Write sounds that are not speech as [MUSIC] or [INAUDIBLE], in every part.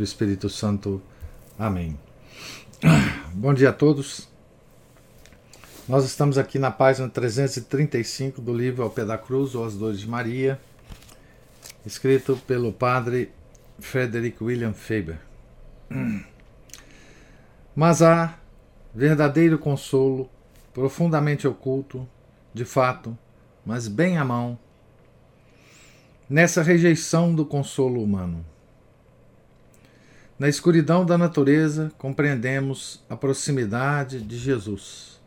do Espírito Santo. Amém. [CLEARS THROAT] Bom dia a todos. Nós estamos aqui na página 335 do livro Ao Pé da Cruz ou As Dores de Maria, escrito pelo padre Frederick William Faber. [CLEARS THROAT] Mas há verdadeiro consolo, profundamente oculto, de fato, mas bem à mão, nessa rejeição do consolo humano. Na escuridão da natureza, compreendemos a proximidade de Jesus.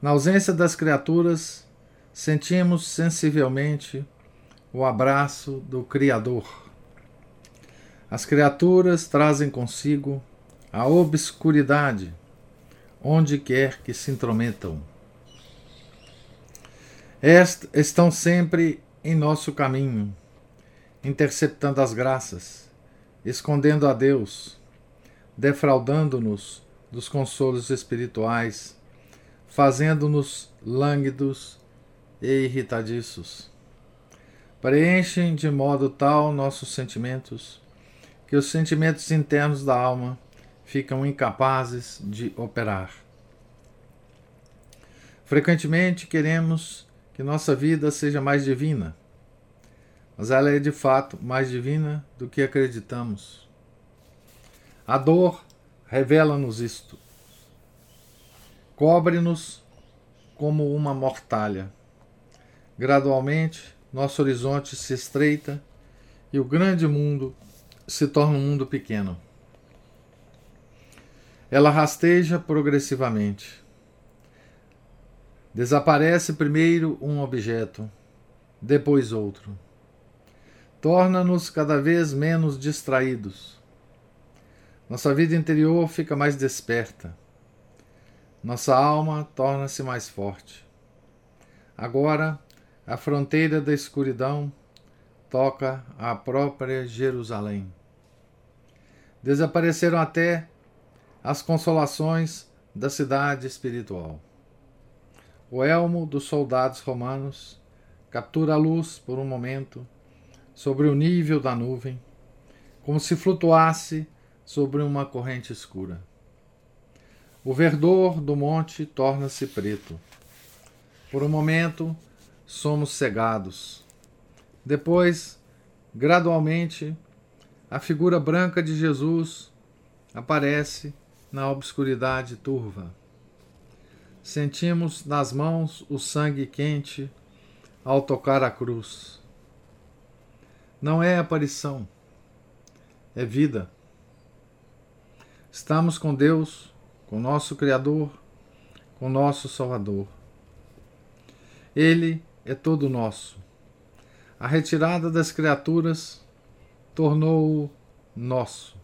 Na ausência das criaturas, sentimos sensivelmente o abraço do Criador. As criaturas trazem consigo a obscuridade, onde quer que se intrometam. Est estão sempre em nosso caminho, interceptando as graças escondendo a Deus, defraudando-nos dos consolos espirituais, fazendo-nos lânguidos e irritadiços. Preenchem de modo tal nossos sentimentos que os sentimentos internos da alma ficam incapazes de operar. Frequentemente queremos que nossa vida seja mais divina mas ela é de fato mais divina do que acreditamos. A dor revela-nos isto. Cobre-nos como uma mortalha. Gradualmente, nosso horizonte se estreita e o grande mundo se torna um mundo pequeno. Ela rasteja progressivamente. Desaparece primeiro um objeto, depois outro torna-nos cada vez menos distraídos. Nossa vida interior fica mais desperta. Nossa alma torna-se mais forte. Agora, a fronteira da escuridão toca a própria Jerusalém. Desapareceram até as consolações da cidade espiritual. O elmo dos soldados romanos captura a luz por um momento sobre o nível da nuvem, como se flutuasse sobre uma corrente escura. O verdor do monte torna-se preto. Por um momento, somos cegados. Depois, gradualmente, a figura branca de Jesus aparece na obscuridade turva. Sentimos nas mãos o sangue quente ao tocar a cruz. Não é aparição, é vida. Estamos com Deus, com nosso Criador, com nosso Salvador. Ele é todo nosso. A retirada das criaturas tornou-o nosso.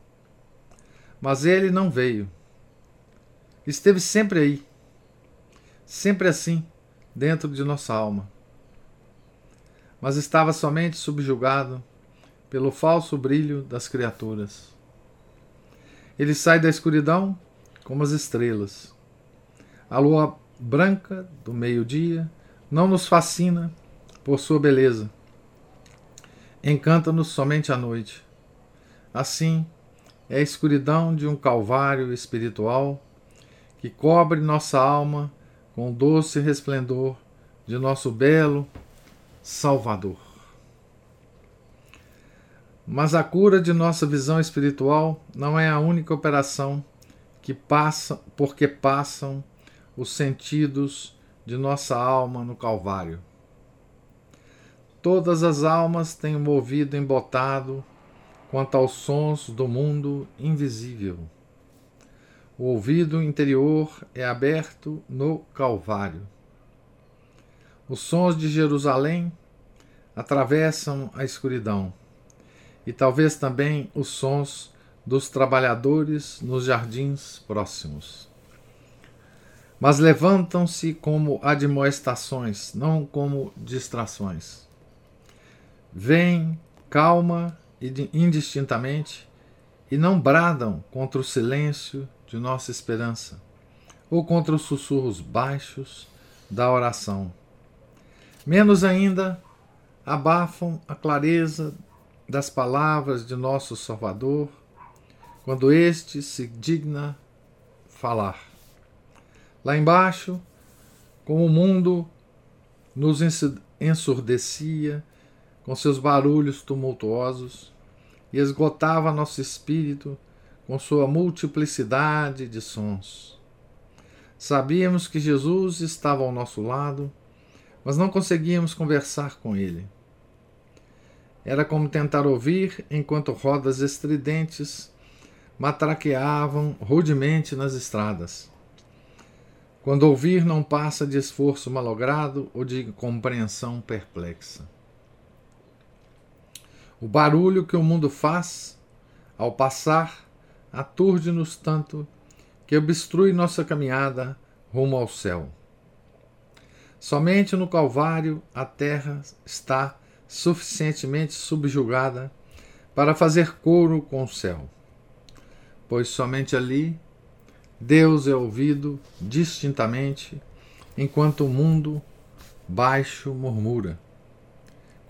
Mas ele não veio. Esteve sempre aí, sempre assim, dentro de nossa alma mas estava somente subjugado pelo falso brilho das criaturas. Ele sai da escuridão como as estrelas. A lua branca do meio-dia não nos fascina por sua beleza. Encanta-nos somente à noite. Assim, é a escuridão de um calvário espiritual que cobre nossa alma com o doce resplendor de nosso belo Salvador. Mas a cura de nossa visão espiritual não é a única operação que passa porque passam os sentidos de nossa alma no Calvário. Todas as almas têm um ouvido embotado quanto aos sons do mundo invisível. O ouvido interior é aberto no Calvário. Os sons de Jerusalém atravessam a escuridão e talvez também os sons dos trabalhadores nos jardins próximos. Mas levantam-se como admoestações, não como distrações. Vêm calma e indistintamente e não bradam contra o silêncio de nossa esperança ou contra os sussurros baixos da oração. Menos ainda abafam a clareza das palavras de nosso Salvador quando este se digna falar. Lá embaixo, como o mundo nos ensurdecia com seus barulhos tumultuosos e esgotava nosso espírito com sua multiplicidade de sons. Sabíamos que Jesus estava ao nosso lado, mas não conseguíamos conversar com ele. Era como tentar ouvir enquanto rodas estridentes matraqueavam rudemente nas estradas. Quando ouvir não passa de esforço malogrado ou de compreensão perplexa. O barulho que o mundo faz ao passar aturde-nos tanto que obstrui nossa caminhada rumo ao céu. Somente no Calvário a terra está suficientemente subjugada para fazer coro com o céu, pois somente ali Deus é ouvido distintamente, enquanto o mundo baixo murmura.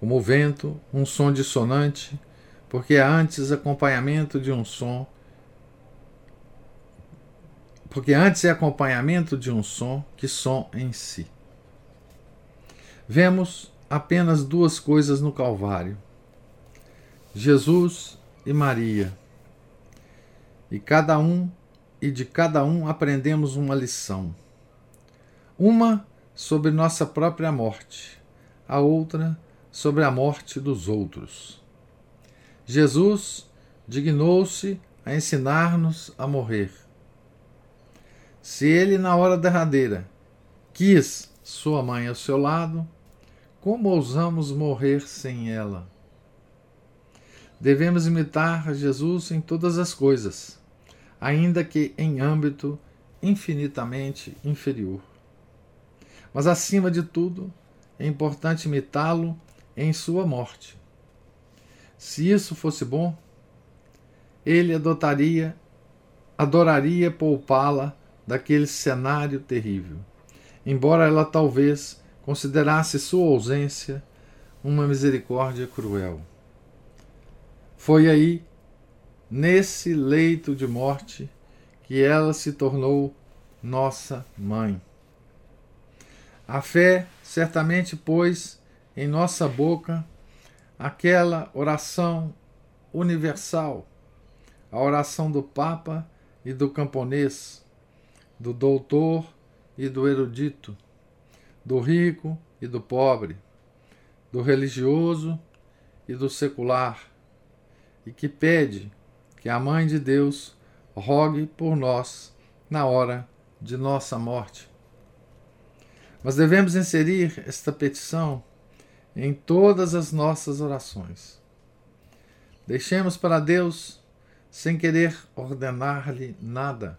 Como o vento, um som dissonante, porque é antes acompanhamento de um som porque antes é acompanhamento de um som que som em si. Vemos apenas duas coisas no Calvário: Jesus e Maria. E cada um e de cada um aprendemos uma lição. Uma sobre nossa própria morte, a outra sobre a morte dos outros. Jesus dignou-se a ensinar-nos a morrer. Se ele, na hora derradeira, quis sua mãe ao seu lado, como ousamos morrer sem ela? Devemos imitar Jesus em todas as coisas, ainda que em âmbito infinitamente inferior. Mas, acima de tudo, é importante imitá-lo em sua morte. Se isso fosse bom, ele adotaria, adoraria poupá-la daquele cenário terrível, embora ela talvez considerasse sua ausência uma misericórdia cruel. Foi aí, nesse leito de morte, que ela se tornou nossa mãe. A fé certamente pôs em nossa boca aquela oração universal, a oração do Papa e do camponês, do doutor e do erudito, do rico e do pobre, do religioso e do secular, e que pede que a Mãe de Deus rogue por nós na hora de nossa morte. Mas devemos inserir esta petição em todas as nossas orações. Deixemos para Deus, sem querer ordenar-lhe nada,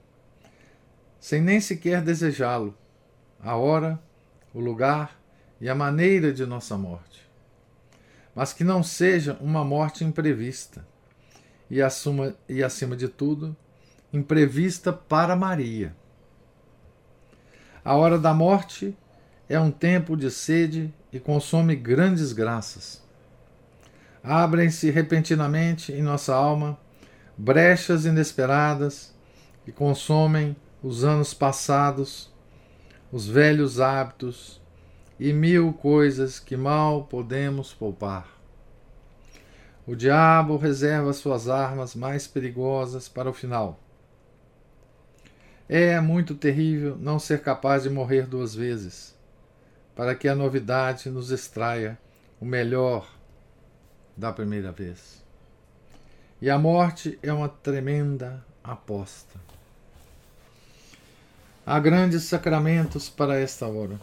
sem nem sequer desejá-lo, a hora o lugar e a maneira de nossa morte. Mas que não seja uma morte imprevista e, assuma, e acima de tudo, imprevista para Maria. A hora da morte é um tempo de sede e consome grandes graças. Abrem-se repentinamente em nossa alma brechas inesperadas que consomem os anos passados os velhos hábitos e mil coisas que mal podemos poupar. O diabo reserva suas armas mais perigosas para o final. É muito terrível não ser capaz de morrer duas vezes, para que a novidade nos extraia o melhor da primeira vez. E a morte é uma tremenda aposta. Há grandes sacramentos para esta hora,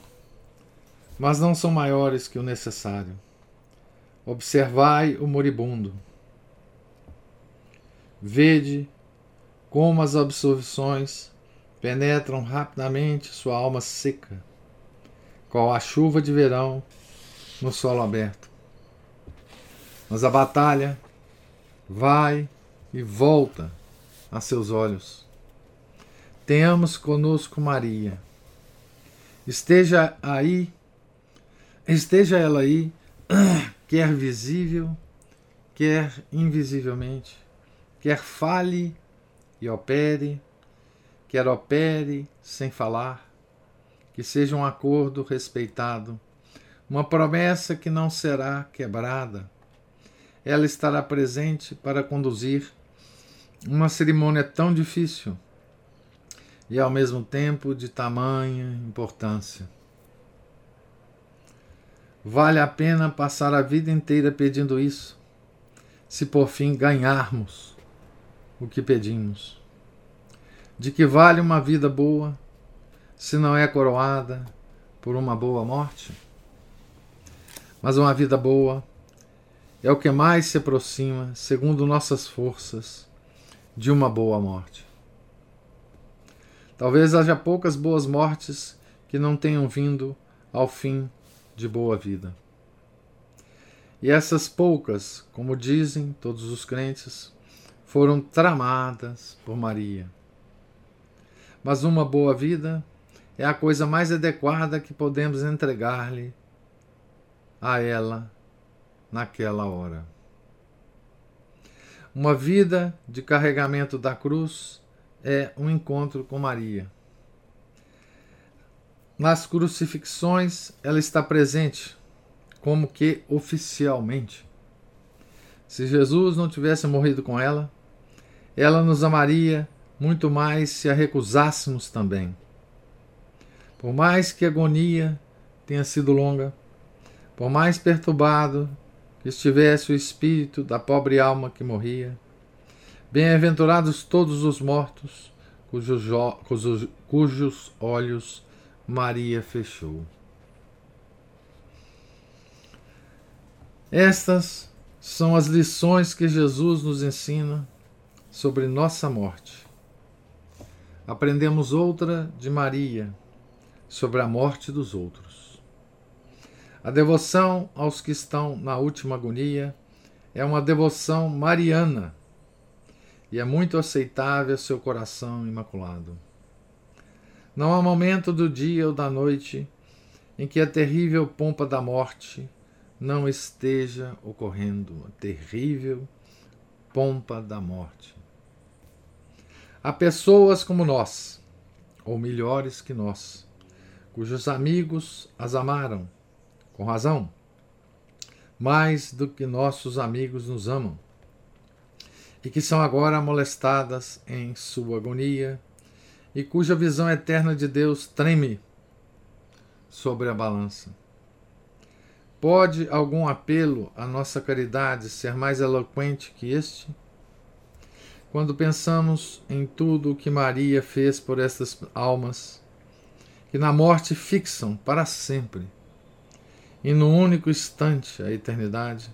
mas não são maiores que o necessário. Observai o moribundo. Vede como as absolvições penetram rapidamente sua alma seca, qual a chuva de verão no solo aberto. Mas a batalha vai e volta a seus olhos. Tenhamos conosco Maria. Esteja aí, esteja ela aí, [CLEARS THROAT] quer visível, quer invisivelmente, quer fale e opere, quer opere sem falar, que seja um acordo respeitado, uma promessa que não será quebrada. Ela estará presente para conduzir uma cerimônia tão difícil e ao mesmo tempo de tamanha importância. Vale a pena passar a vida inteira pedindo isso, se por fim ganharmos o que pedimos. De que vale uma vida boa se não é coroada por uma boa morte? Mas uma vida boa é o que mais se aproxima, segundo nossas forças, de uma boa morte. Talvez haja poucas boas mortes que não tenham vindo ao fim de boa vida. E essas poucas, como dizem todos os crentes, foram tramadas por Maria. Mas uma boa vida é a coisa mais adequada que podemos entregar-lhe a ela naquela hora. Uma vida de carregamento da cruz é um encontro com Maria. Nas crucifixões, ela está presente, como que oficialmente. Se Jesus não tivesse morrido com ela, ela nos amaria muito mais se a recusássemos também. Por mais que a agonia tenha sido longa, por mais perturbado que estivesse o espírito da pobre alma que morria, bem-aventurados todos os mortos cujos, cujos, cujos olhos Maria fechou. Estas são as lições que Jesus nos ensina sobre nossa morte. Aprendemos outra de Maria sobre a morte dos outros. A devoção aos que estão na última agonia é uma devoção mariana e é muito aceitável seu coração imaculado. Não há momento do dia ou da noite em que a terrível pompa da morte não esteja ocorrendo, a terrível pompa da morte. Há pessoas como nós, ou melhores que nós, cujos amigos as amaram, com razão, mais do que nossos amigos nos amam, e que são agora molestadas em sua agonia, e cuja visão eterna de Deus treme sobre a balança. Pode algum apelo à nossa caridade ser mais eloquente que este? quando pensamos em tudo o que Maria fez por estas almas, que na morte fixam para sempre, e no único instante a eternidade,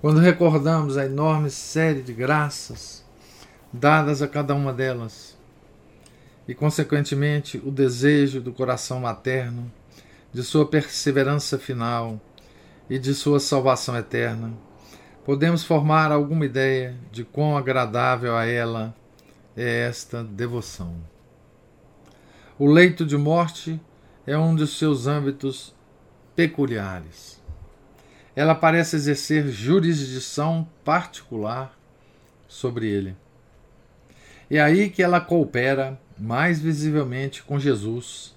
quando recordamos a enorme série de graças dadas a cada uma delas, e consequentemente o desejo do coração materno de sua perseverança final e de sua salvação eterna podemos formar alguma ideia de quão agradável a ela é esta devoção. O leito de morte é um dos seus âmbitos peculiares. Ela parece exercer jurisdição particular sobre ele. É aí que ela coopera mais visivelmente com Jesus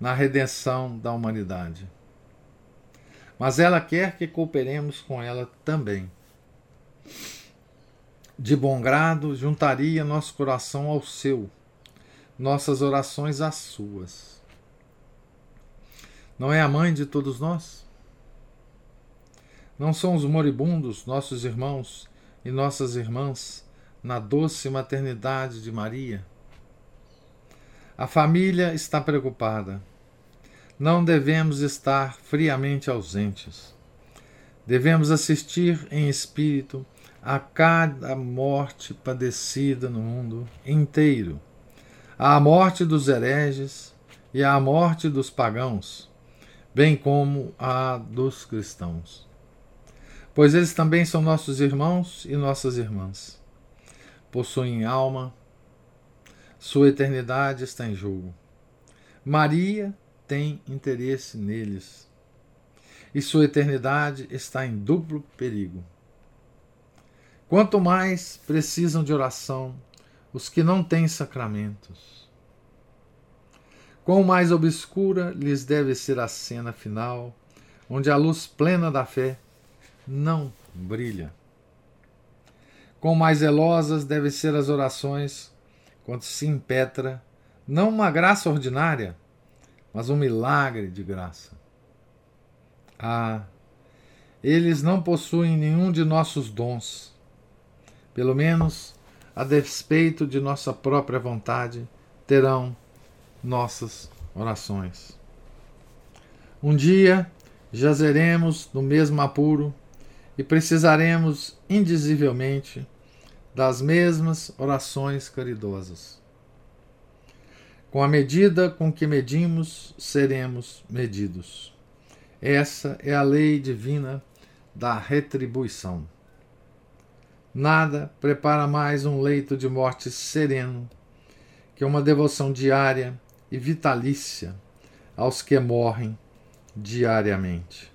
na redenção da humanidade mas ela quer que cooperemos com ela também. De bom grado, juntaria nosso coração ao seu, nossas orações às suas. Não é a mãe de todos nós? Não são os moribundos nossos irmãos e nossas irmãs na doce maternidade de Maria? A família está preocupada não devemos estar friamente ausentes. Devemos assistir em espírito a cada morte padecida no mundo inteiro, à morte dos hereges e à morte dos pagãos, bem como a dos cristãos. Pois eles também são nossos irmãos e nossas irmãs. Possuem alma, sua eternidade está em jogo. Maria tem interesse neles e sua eternidade está em duplo perigo. Quanto mais precisam de oração os que não têm sacramentos. Quão mais obscura lhes deve ser a cena final, onde a luz plena da fé não brilha. Quão mais zelosas devem ser as orações quando se impetra não uma graça ordinária, mas um milagre de graça. Ah, eles não possuem nenhum de nossos dons. Pelo menos, a despeito de nossa própria vontade, terão nossas orações. Um dia jazeremos no mesmo apuro e precisaremos indizivelmente das mesmas orações caridosas. Com a medida com que medimos, seremos medidos. Essa é a lei divina da retribuição. Nada prepara mais um leito de morte sereno que uma devoção diária e vitalícia aos que morrem diariamente.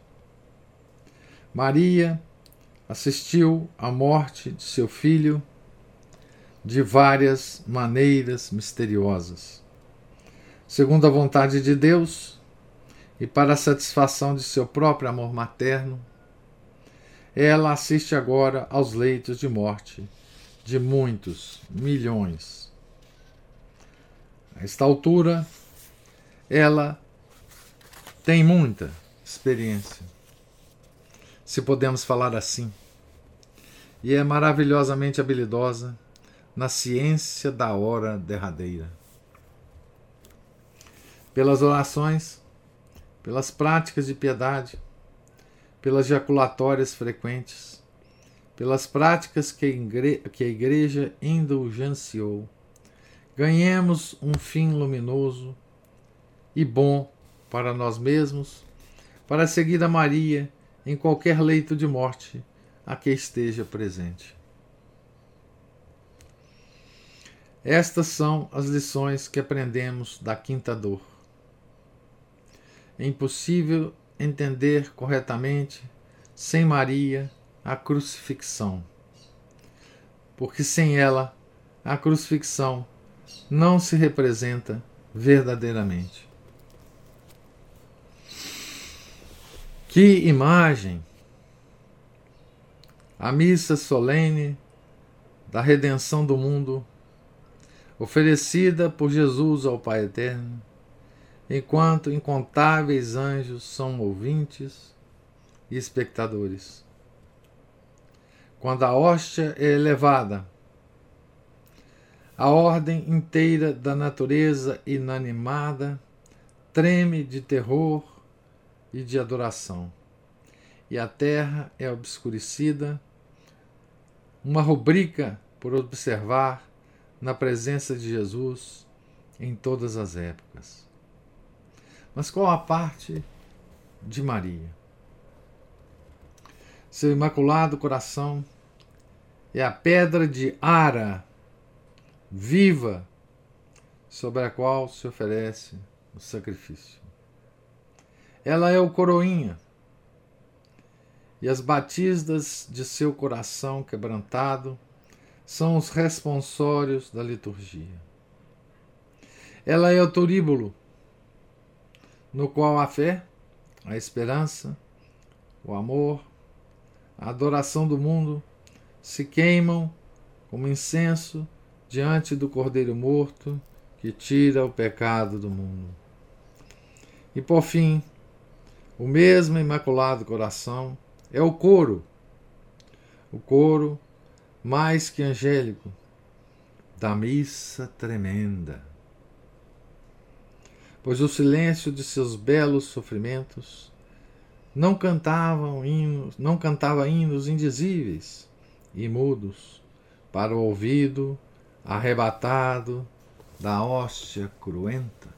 Maria assistiu à morte de seu filho de várias maneiras misteriosas. Segundo a vontade de Deus, e para a satisfação de seu próprio amor materno, ela assiste agora aos leitos de morte de muitos milhões. A esta altura, ela tem muita experiência, se podemos falar assim, e é maravilhosamente habilidosa na ciência da hora derradeira. Pelas orações, pelas práticas de piedade, pelas jaculatórias frequentes, pelas práticas que que a igreja indulgenciou, ganhemos um fim luminoso e bom para nós mesmos, para seguir a Maria em qualquer leito de morte a que esteja presente. Estas são as lições que aprendemos da quinta dor é impossível entender corretamente, sem Maria, a crucifixão. Porque sem ela, a crucifixão não se representa verdadeiramente. Que imagem! A missa solene da redenção do mundo, oferecida por Jesus ao Pai Eterno enquanto incontáveis anjos são ouvintes e espectadores. Quando a hóstia é elevada, a ordem inteira da natureza inanimada treme de terror e de adoração, e a terra é obscurecida, uma rubrica por observar na presença de Jesus em todas as épocas. Mas qual a parte de Maria? Seu imaculado coração é a pedra de ara viva sobre a qual se oferece o sacrifício. Ela é o coroinha e as batistas de seu coração quebrantado são os responsórios da liturgia. Ela é o turíbulo no qual a fé, a esperança, o amor, a adoração do mundo se queimam como incenso diante do Cordeiro morto que tira o pecado do mundo. E por fim, o mesmo Imaculado Coração. É o coro, o coro mais que angélico da missa tremenda. Pois o silêncio de seus belos sofrimentos não cantavam hinos, não cantava hinos indizíveis e mudos, para o ouvido arrebatado da hóstia cruenta.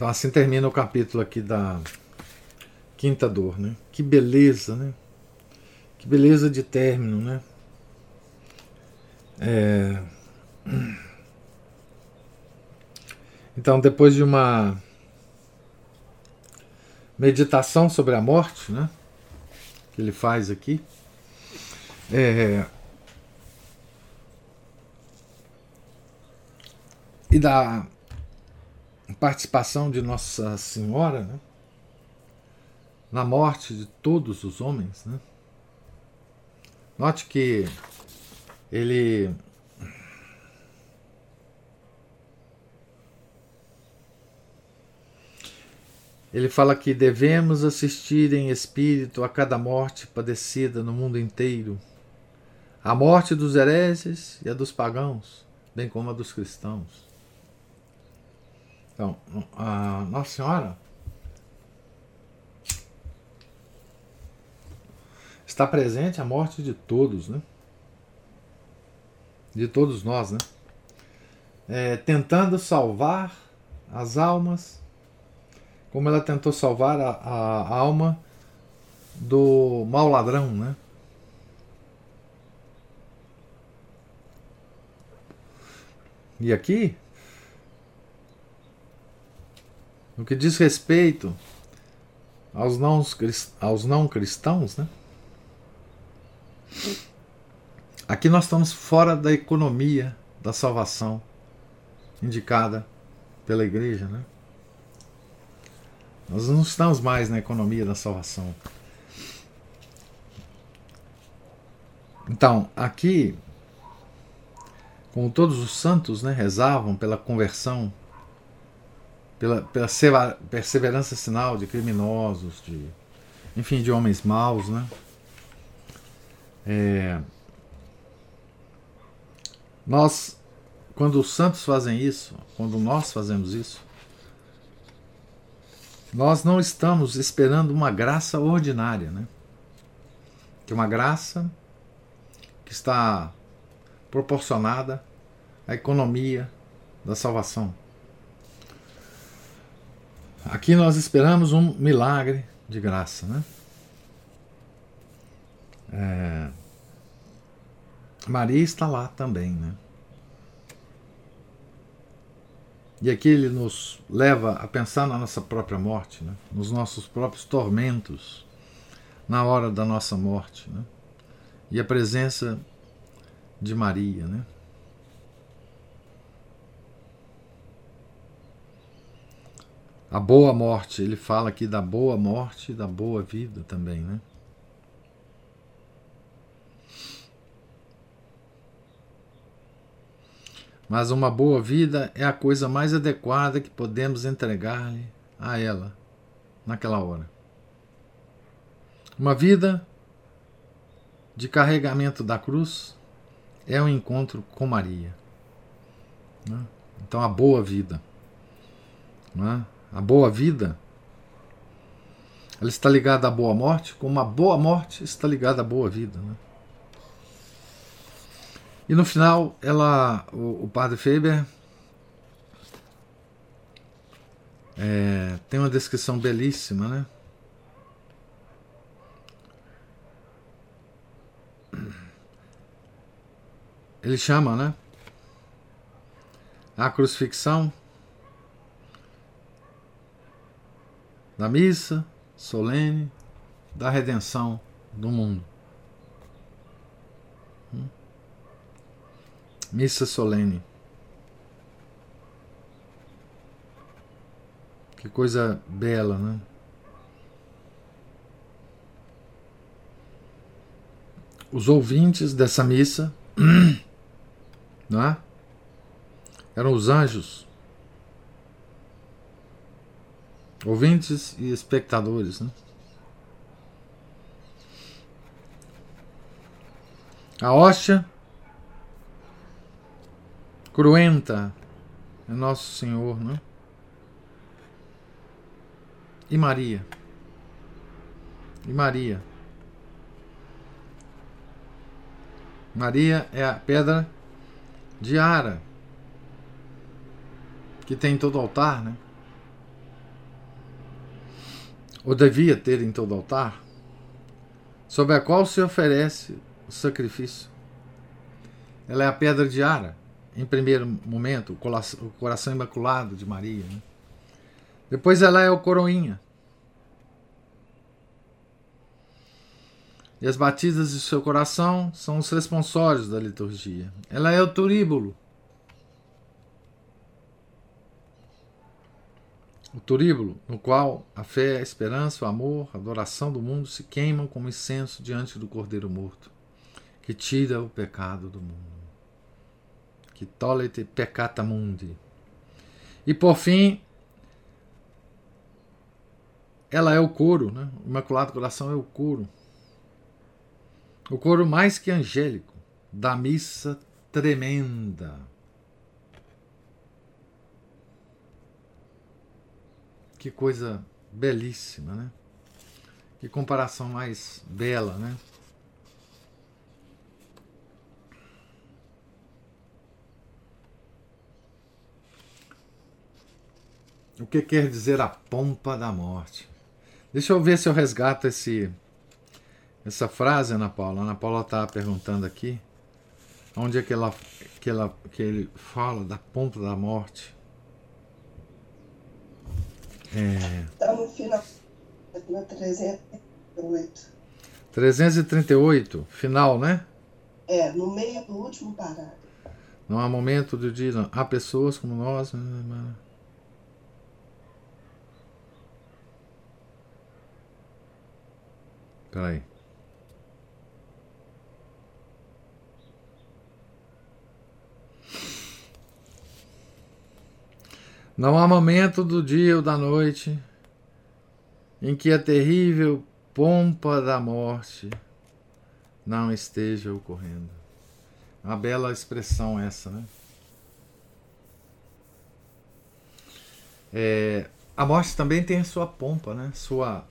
Então assim termina o capítulo aqui da quinta dor, né? Que beleza, né? Que beleza de término, né? É... Então, depois de uma meditação sobre a morte, né? Que ele faz aqui, é... e da participação de Nossa Senhora, né? Na morte de todos os homens, né? Note que ele Ele fala que devemos assistir em espírito a cada morte padecida no mundo inteiro, a morte dos hereges e a dos pagãos, bem como a dos cristãos. Então, a Nossa Senhora está presente a morte de todos, né? De todos nós, né? É, tentando salvar as almas, como ela tentou salvar a, a alma do mau ladrão, né? E aqui, no que diz respeito aos não, aos não cristãos, né? Aqui nós estamos fora da economia da salvação indicada pela igreja, né? Nós não estamos mais na economia da salvação. Então, aqui, como todos os santos né, rezavam pela conversão, pela, pela perseverança sinal de criminosos, de, enfim, de homens maus, né? É, nós, quando os santos fazem isso, quando nós fazemos isso, nós não estamos esperando uma graça ordinária, né? Que é uma graça que está proporcionada à economia da salvação. Aqui nós esperamos um milagre de graça, né? É, Maria está lá também, né? E aqui ele nos leva a pensar na nossa própria morte, né? nos nossos próprios tormentos, na hora da nossa morte. Né? E a presença de Maria. Né? A boa morte, ele fala aqui da boa morte e da boa vida também. Né? mas uma boa vida é a coisa mais adequada que podemos entregar-lhe a ela naquela hora. Uma vida de carregamento da cruz é um encontro com Maria. Né? Então, a boa vida. Né? A boa vida ela está ligada à boa morte, como a boa morte está ligada à boa vida. Né? E no final, ela, o, o padre Faber é, tem uma descrição belíssima, né? Ele chama, né? A crucifixão da missa solene da redenção do mundo. Missa solene. Que coisa bela, né? Os ouvintes dessa missa, [CLEARS THROAT] não é? Eram os anjos. Ouvintes e espectadores, né? A hóstia cruenta é Nosso Senhor, né? E Maria? E Maria? Maria é a pedra de Ara que tem em todo altar, né? Ou devia ter em todo altar, sobre a qual se oferece o sacrifício. Ela é a pedra de Ara, em primeiro momento, o coração imaculado de Maria. Né? Depois ela é o coroinha. E as batidas de seu coração são os responsórios da liturgia. Ela é o turíbulo. O turíbulo, no qual a fé, a esperança, o amor, a adoração do mundo se queimam como incenso diante do Cordeiro morto, que tira o pecado do mundo. Que tolete peccata mundi. E por fim, ela é o coro, né? o Imaculado Coração é o coro o coro mais que angélico da missa tremenda. Que coisa belíssima, né? Que comparação mais bela, né? O que quer dizer a pompa da morte? Deixa eu ver se eu resgato esse essa frase, Ana Paula, Ana Paula está perguntando aqui, onde é que, ela, que, ela, que ele fala da ponta da morte? É... Está no final, na 338. 338, final, né? É, no meio do último parágrafo. Não há momento de dia, não. há pessoas como nós. Né, né. Peraí. Não há momento do dia ou da noite em que a terrível pompa da morte não esteja ocorrendo. Uma bela expressão essa, né? É, a morte também tem sua pompa, né? Sua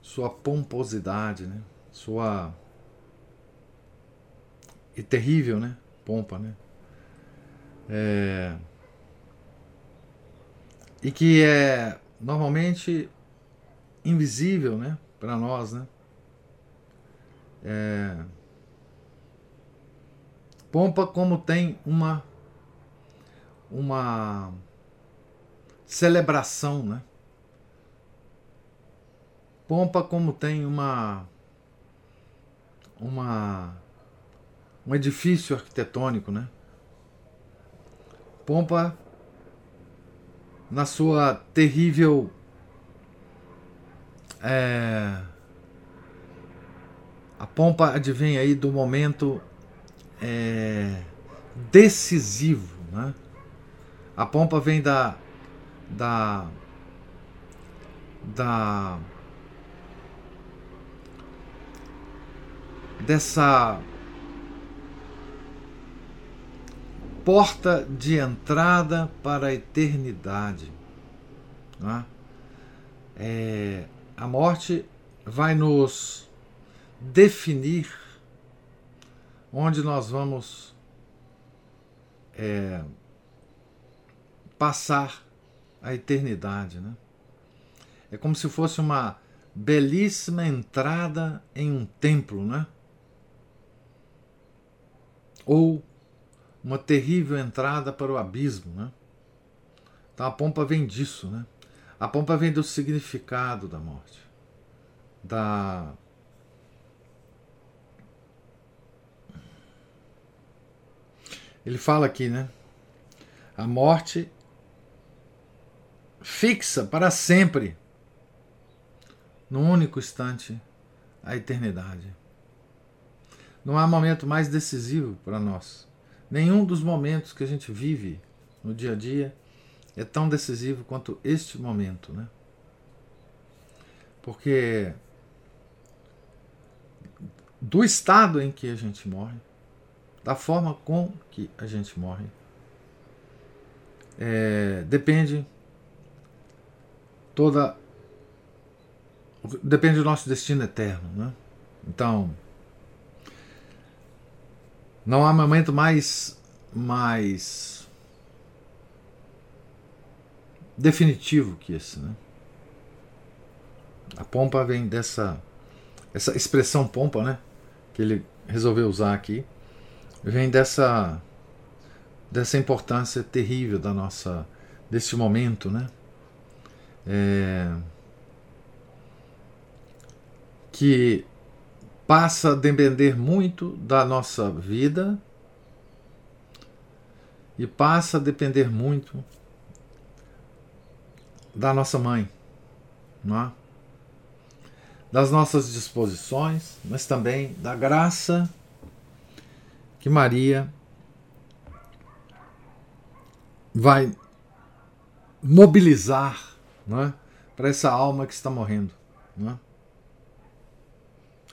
sua pomposidade, né? Sua e terrível, né? Pompa, né? É, e que é normalmente invisível, né, para nós, né? É... Pompa como tem uma uma celebração, né? Pompa como tem uma uma um edifício arquitetônico, né? Pompa na sua terrível é, a pompa advém aí do momento é, decisivo, né? A pompa vem da da da dessa porta de entrada para a eternidade. Né? É, a morte vai nos definir onde nós vamos é, passar a eternidade. Né? É como se fosse uma belíssima entrada em um templo, né? Ou uma terrível entrada para o abismo. Né? Então a pompa vem disso. Né? A pompa vem do significado da morte. Da. Ele fala aqui, né? A morte fixa para sempre, num único instante, a eternidade. Não há momento mais decisivo para nós Nenhum dos momentos que a gente vive no dia a dia é tão decisivo quanto este momento, né? Porque do estado em que a gente morre, da forma com que a gente morre, toda depende do nosso destino eterno, né? Então, não há momento mais mais definitivo que esse, né? A pompa vem dessa essa expressão pompa, né? Que ele resolveu usar aqui, vem dessa dessa importância terrível da nossa desse momento, né? É, que passa a depender muito da nossa vida e passa a depender muito da nossa mãe, não é? das nossas disposições, mas também da graça que Maria vai mobilizar é? para essa alma que está morrendo. Não é?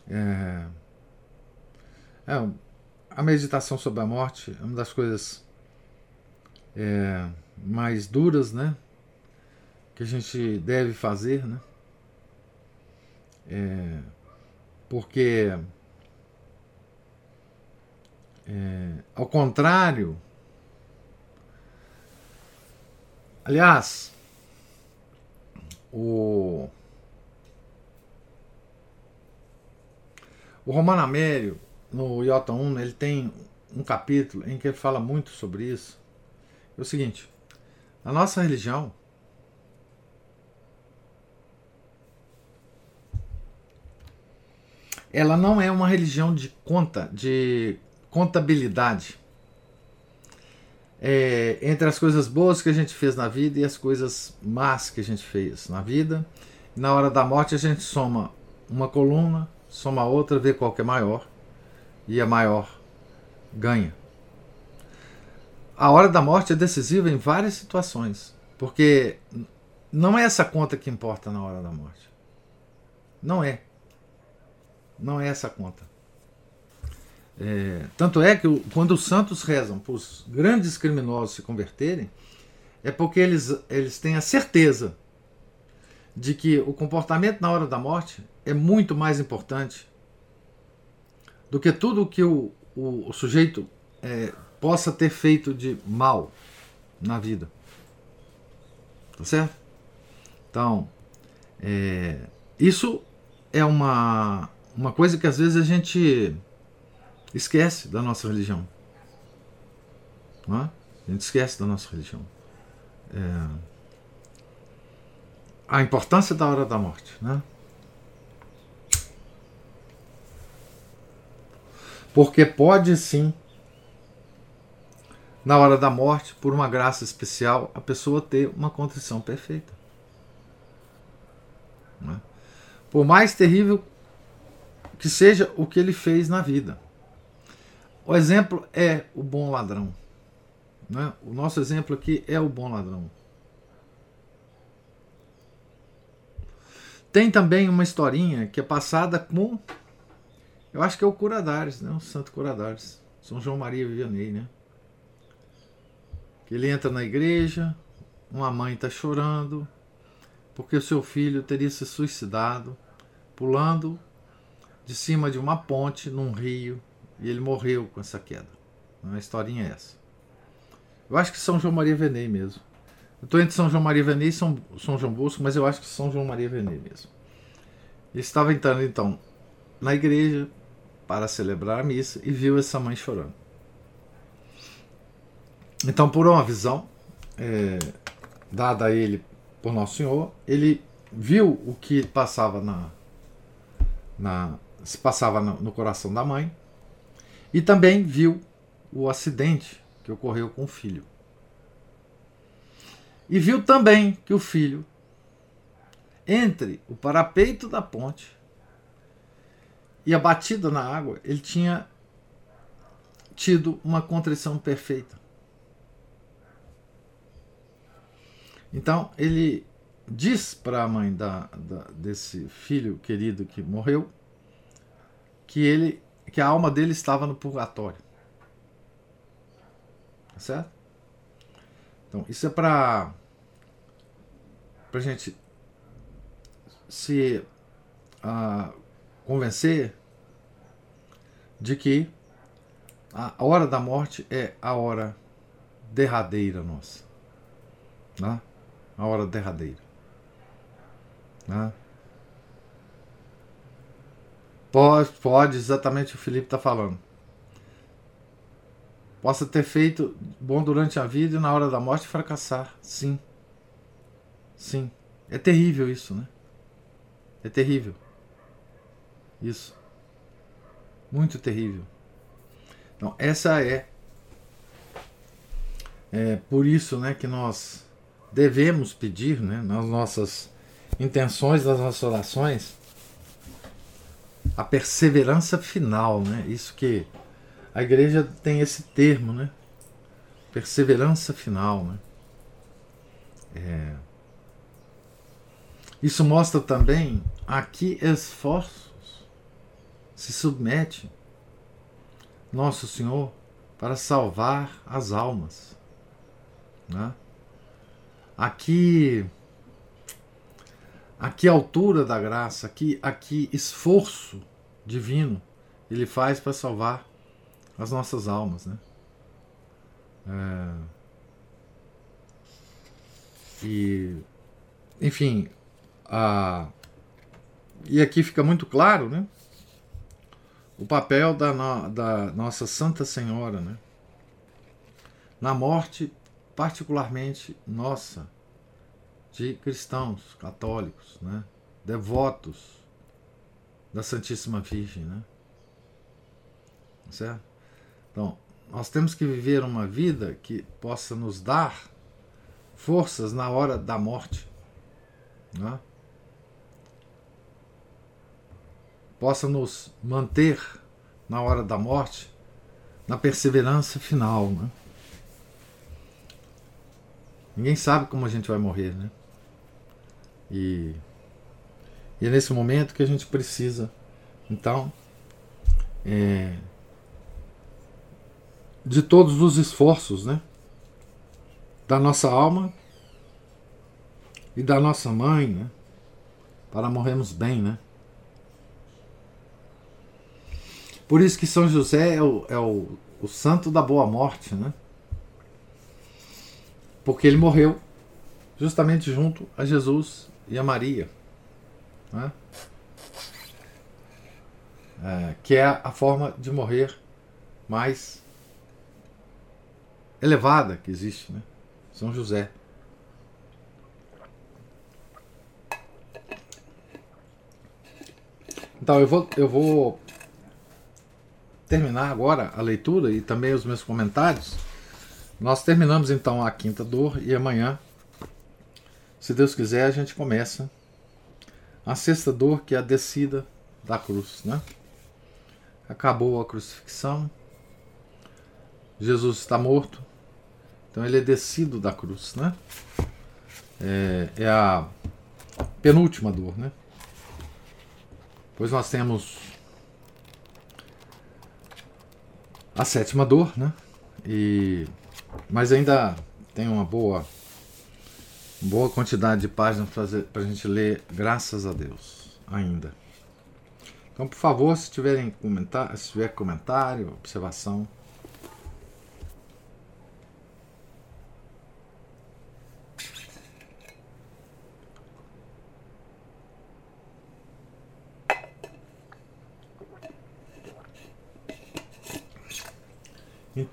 É, é, a meditação sobre a morte é uma das coisas é, mais duras, né? Que a gente deve fazer, né? É, porque, é, ao contrário, aliás, o O Romano Amério, no Iota 1, ele tem um capítulo em que ele fala muito sobre isso. É o seguinte: a nossa religião ela não é uma religião de conta, de contabilidade. É, entre as coisas boas que a gente fez na vida e as coisas más que a gente fez na vida. Na hora da morte a gente soma uma coluna, soma a outra, vê qual que é maior e a maior ganha. A hora da morte é decisiva em várias situações, porque não é essa conta que importa na hora da morte. Não é. Não é essa conta. É, tanto é que quando os santos rezam para os grandes criminosos se converterem, é porque eles, eles têm a certeza de que o comportamento na hora da morte é muito mais importante do que tudo que o, o, o sujeito é, possa ter feito de mal na vida. Tá certo? Então, é, isso é uma, uma coisa que às vezes a gente esquece da nossa religião. Não é? A gente esquece da nossa religião. É, a importância da hora da morte. Né? Porque pode sim, na hora da morte, por uma graça especial, a pessoa ter uma contrição perfeita. Né? Por mais terrível que seja o que ele fez na vida. O exemplo é o bom ladrão. Né? O nosso exemplo aqui é o bom ladrão. Tem também uma historinha que é passada com eu acho que é o Curadares, né? O Santo Curadares. São João Maria Vianney, né? Que ele entra na igreja, uma mãe está chorando porque o seu filho teria se suicidado pulando de cima de uma ponte num rio e ele morreu com essa queda. A historinha é essa. Eu acho que São João Maria Vianney mesmo. Eu estou entre São João Maria Vianney e São, São João Bosco, mas eu acho que São João Maria Vianney mesmo. Ele estava entrando então na igreja, para celebrar a missa e viu essa mãe chorando. Então, por uma visão é, dada a ele por Nosso Senhor, ele viu o que passava na, na se passava no, no coração da mãe e também viu o acidente que ocorreu com o filho. E viu também que o filho, entre o parapeito da ponte e a batida na água, ele tinha tido uma contrição perfeita. Então ele diz para a mãe da, da, desse filho querido que morreu que ele que a alma dele estava no purgatório. Tá certo? Então isso é para para gente se uh, convencer de que a hora da morte é a hora derradeira nossa. Né? A hora derradeira. Né? Pode, pode, exatamente o Felipe está falando. Possa ter feito bom durante a vida e na hora da morte fracassar. Sim. Sim. É terrível isso, né? É terrível. Isso. Muito terrível. Então, essa é, é por isso né, que nós devemos pedir né, nas nossas intenções, nas nossas orações, a perseverança final. Né? Isso que a igreja tem esse termo, né? Perseverança final, né? É. Isso mostra também a que esforços se submete nosso Senhor para salvar as almas. Né? Aqui, aqui altura da graça, aqui, aqui esforço divino ele faz para salvar as nossas almas, né? É... E, enfim, a... e aqui fica muito claro, né? O papel da, da Nossa Santa Senhora, né? na morte, particularmente nossa, de cristãos católicos, né? devotos da Santíssima Virgem. Né? Certo? Então, nós temos que viver uma vida que possa nos dar forças na hora da morte. Né? Possa nos manter na hora da morte na perseverança final. Né? Ninguém sabe como a gente vai morrer, né? E, e é nesse momento que a gente precisa, então, é, de todos os esforços, né? Da nossa alma e da nossa mãe, né? Para morrermos bem, né? Por isso que São José é o, é o, o santo da boa morte, né? Porque ele morreu justamente junto a Jesus e a Maria. Né? É, que é a forma de morrer mais elevada que existe, né? São José. Então eu vou, eu vou terminar agora a leitura e também os meus comentários. Nós terminamos então a quinta dor e amanhã, se Deus quiser, a gente começa a sexta dor, que é a descida da cruz, né? Acabou a crucifixão, Jesus está morto, então ele é descido da cruz, né? É, é a penúltima dor, né? Pois nós temos a sétima dor, né? E mas ainda tem uma boa boa quantidade de páginas para a gente ler, graças a Deus, ainda. Então, por favor, se tiverem comentário, se tiver comentário, observação,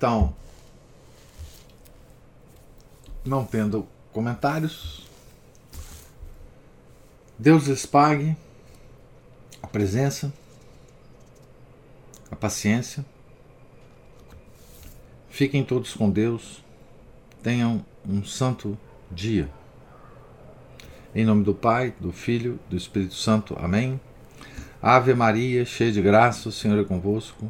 Então, não tendo comentários, Deus lhes pague a presença, a paciência. Fiquem todos com Deus. Tenham um santo dia. Em nome do Pai, do Filho, do Espírito Santo. Amém. Ave Maria, cheia de graça, o Senhor é convosco.